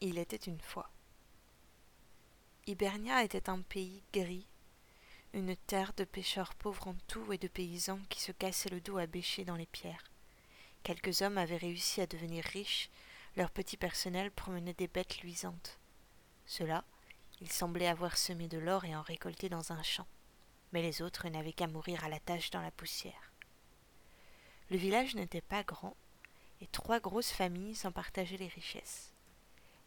Il était une fois. Hibernia était un pays gris, une terre de pêcheurs pauvres en tout et de paysans qui se cassaient le dos à bêcher dans les pierres. Quelques hommes avaient réussi à devenir riches, leur petit personnel promenait des bêtes luisantes. Ceux-là, ils semblaient avoir semé de l'or et en récolté dans un champ, mais les autres n'avaient qu'à mourir à la tâche dans la poussière. Le village n'était pas grand, trois grosses familles s'en partageaient les richesses.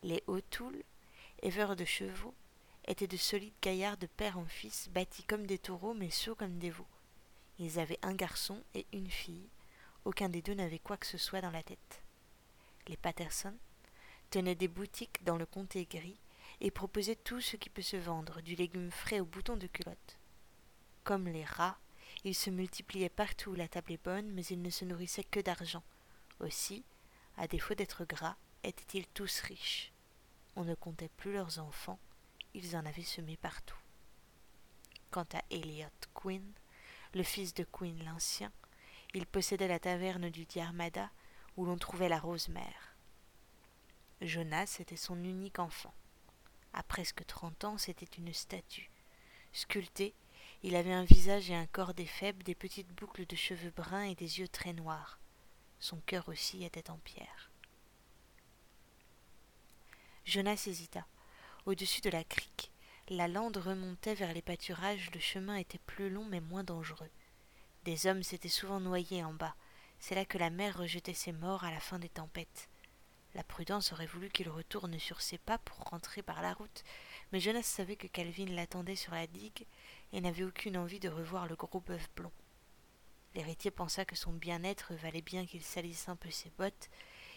Les O'Toole, éleveurs de chevaux, étaient de solides gaillards de père en fils, bâtis comme des taureaux mais sots comme des veaux. Ils avaient un garçon et une fille. Aucun des deux n'avait quoi que ce soit dans la tête. Les Patterson tenaient des boutiques dans le comté gris et proposaient tout ce qui peut se vendre, du légume frais aux boutons de culotte. Comme les rats, ils se multipliaient partout où la table est bonne, mais ils ne se nourrissaient que d'argent. Aussi, à défaut d'être gras, étaient-ils tous riches. On ne comptait plus leurs enfants, ils en avaient semé partout. Quant à Elliot Quinn, le fils de Quinn l'Ancien, il possédait la taverne du Diarmada où l'on trouvait la rose mère. Jonas était son unique enfant. À presque trente ans, c'était une statue. Sculpté, il avait un visage et un corps des faibles, des petites boucles de cheveux bruns et des yeux très noirs. Son cœur aussi était en pierre. Jonas hésita. Au-dessus de la crique, la lande remontait vers les pâturages, le chemin était plus long mais moins dangereux. Des hommes s'étaient souvent noyés en bas. C'est là que la mer rejetait ses morts à la fin des tempêtes. La prudence aurait voulu qu'il retourne sur ses pas pour rentrer par la route, mais Jonas savait que Calvin l'attendait sur la digue et n'avait aucune envie de revoir le gros bœuf blond. L'héritier pensa que son bien-être valait bien qu'il salisse un peu ses bottes,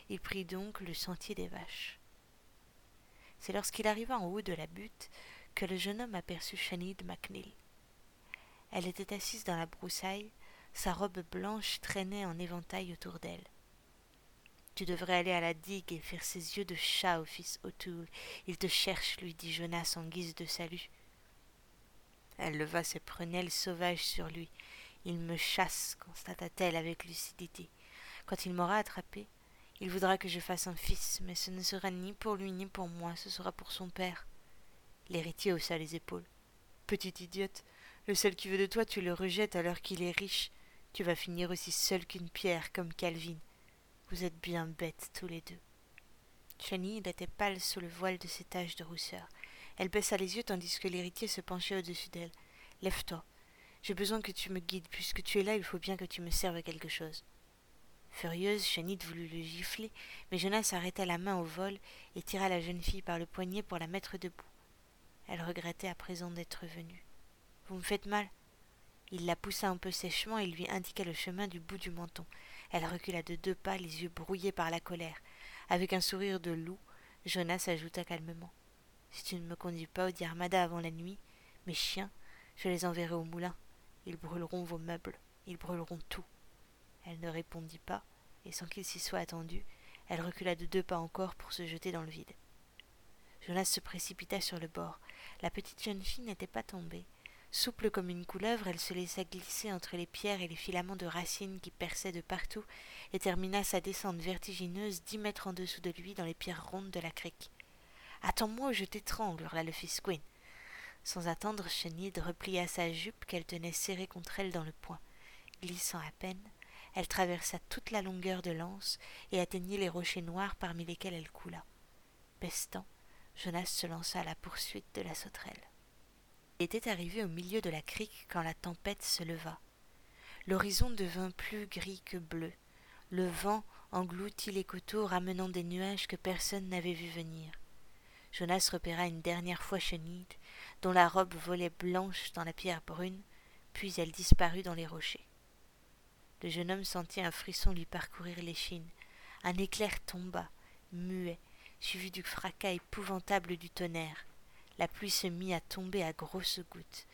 il prit donc le sentier des vaches. C'est lorsqu'il arriva en haut de la butte que le jeune homme aperçut Shanid MacNeil. Elle était assise dans la broussaille, sa robe blanche traînait en éventail autour d'elle. Tu devrais aller à la digue et faire ses yeux de chat au fils O'Toole. Il te cherche, lui dit Jonas en guise de salut. Elle leva ses prunelles sauvages sur lui. Il me chasse, constata-t-elle avec lucidité. Quand il m'aura attrapé, il voudra que je fasse un fils, mais ce ne sera ni pour lui ni pour moi, ce sera pour son père. L'héritier haussa les épaules. Petite idiote, le seul qui veut de toi, tu le rejettes alors qu'il est riche. Tu vas finir aussi seul qu'une pierre, comme Calvin. Vous êtes bien bêtes tous les deux. Chani était pâle sous le voile de ses taches de rousseur. Elle baissa les yeux tandis que l'héritier se penchait au-dessus d'elle. Lève-toi. J'ai besoin que tu me guides. Puisque tu es là, il faut bien que tu me serves quelque chose. Furieuse, Chanit voulut le gifler, mais Jonas arrêta la main au vol et tira la jeune fille par le poignet pour la mettre debout. Elle regrettait à présent d'être venue. Vous me faites mal. Il la poussa un peu sèchement et lui indiqua le chemin du bout du menton. Elle recula de deux pas, les yeux brouillés par la colère. Avec un sourire de loup, Jonas ajouta calmement. Si tu ne me conduis pas au Diarmada avant la nuit, mes chiens, je les enverrai au moulin. Ils brûleront vos meubles, ils brûleront tout. Elle ne répondit pas, et sans qu'il s'y soit attendu, elle recula de deux pas encore pour se jeter dans le vide. Jonas se précipita sur le bord. La petite jeune fille n'était pas tombée. Souple comme une couleuvre, elle se laissa glisser entre les pierres et les filaments de racines qui perçaient de partout, et termina sa descente vertigineuse dix mètres en dessous de lui dans les pierres rondes de la crique. Attends-moi ou je t'étrangle, hurla le fils Quinn. Sans attendre, Chenid replia sa jupe qu'elle tenait serrée contre elle dans le poing. Glissant à peine, elle traversa toute la longueur de l'anse et atteignit les rochers noirs parmi lesquels elle coula. Pestant, Jonas se lança à la poursuite de la sauterelle. Il était arrivé au milieu de la crique quand la tempête se leva. L'horizon devint plus gris que bleu. Le vent engloutit les coteaux, ramenant des nuages que personne n'avait vus venir. Jonas repéra une dernière fois Chenille, dont la robe volait blanche dans la pierre brune, puis elle disparut dans les rochers. Le jeune homme sentit un frisson lui parcourir l'échine. Un éclair tomba, muet, suivi du fracas épouvantable du tonnerre. La pluie se mit à tomber à grosses gouttes.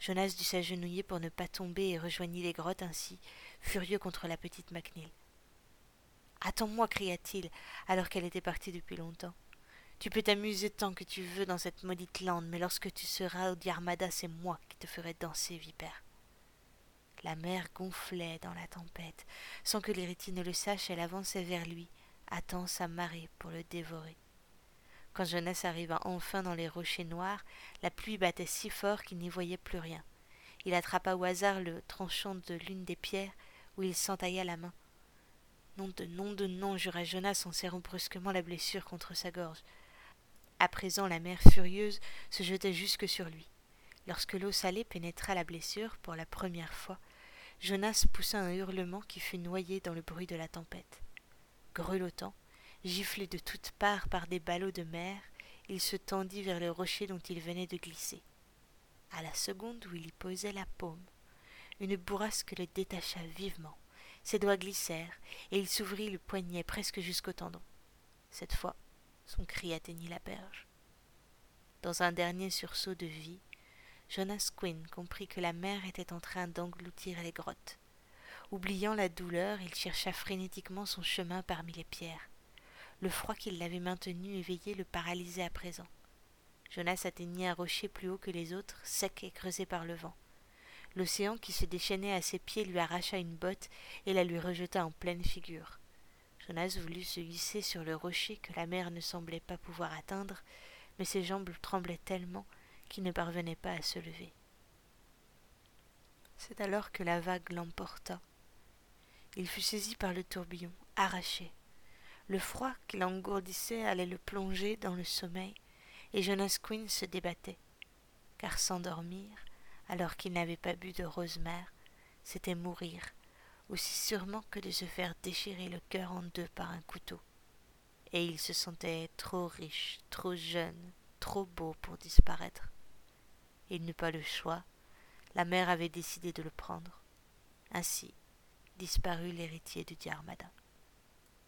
Jonas dut s'agenouiller pour ne pas tomber et rejoignit les grottes ainsi, furieux contre la petite MacNeil. Attends-moi, cria-t-il, alors qu'elle était partie depuis longtemps. Tu peux t'amuser tant que tu veux dans cette maudite lande, mais lorsque tu seras au Diarmada, c'est moi qui te ferai danser, vipère. La mer gonflait dans la tempête. Sans que l'héritier ne le sache, elle avançait vers lui, attend sa marée pour le dévorer. Quand Jonas arriva enfin dans les rochers noirs, la pluie battait si fort qu'il n'y voyait plus rien. Il attrapa au hasard le tranchant de l'une des pierres, où il s'entailla la main. Nom de nom de nom, jura Jonas en serrant brusquement la blessure contre sa gorge. À présent, la mer furieuse se jetait jusque sur lui. Lorsque l'eau salée pénétra la blessure pour la première fois, Jonas poussa un hurlement qui fut noyé dans le bruit de la tempête. Grelottant, giflé de toutes parts par des ballots de mer, il se tendit vers le rocher dont il venait de glisser. À la seconde où il y posait la paume, une bourrasque le détacha vivement. Ses doigts glissèrent, et il s'ouvrit le poignet presque jusqu'au tendon. Cette fois, son cri atteignit la berge. Dans un dernier sursaut de vie, Jonas Quinn comprit que la mer était en train d'engloutir les grottes. Oubliant la douleur, il chercha frénétiquement son chemin parmi les pierres. Le froid qui l'avait maintenu éveillé le paralysait à présent. Jonas atteignit un rocher plus haut que les autres, sec et creusé par le vent. L'océan qui se déchaînait à ses pieds lui arracha une botte et la lui rejeta en pleine figure. Jonas voulut se hisser sur le rocher que la mer ne semblait pas pouvoir atteindre, mais ses jambes tremblaient tellement qu'il ne parvenait pas à se lever. C'est alors que la vague l'emporta. Il fut saisi par le tourbillon, arraché. Le froid qui l'engourdissait allait le plonger dans le sommeil, et Jonas Quinn se débattait, car s'endormir, alors qu'il n'avait pas bu de rosemère, c'était mourir, aussi sûrement que de se faire déchirer le cœur en deux par un couteau. Et il se sentait trop riche, trop jeune, trop beau pour disparaître. Il n'eut pas le choix. La mère avait décidé de le prendre. Ainsi disparut l'héritier de Diarmada.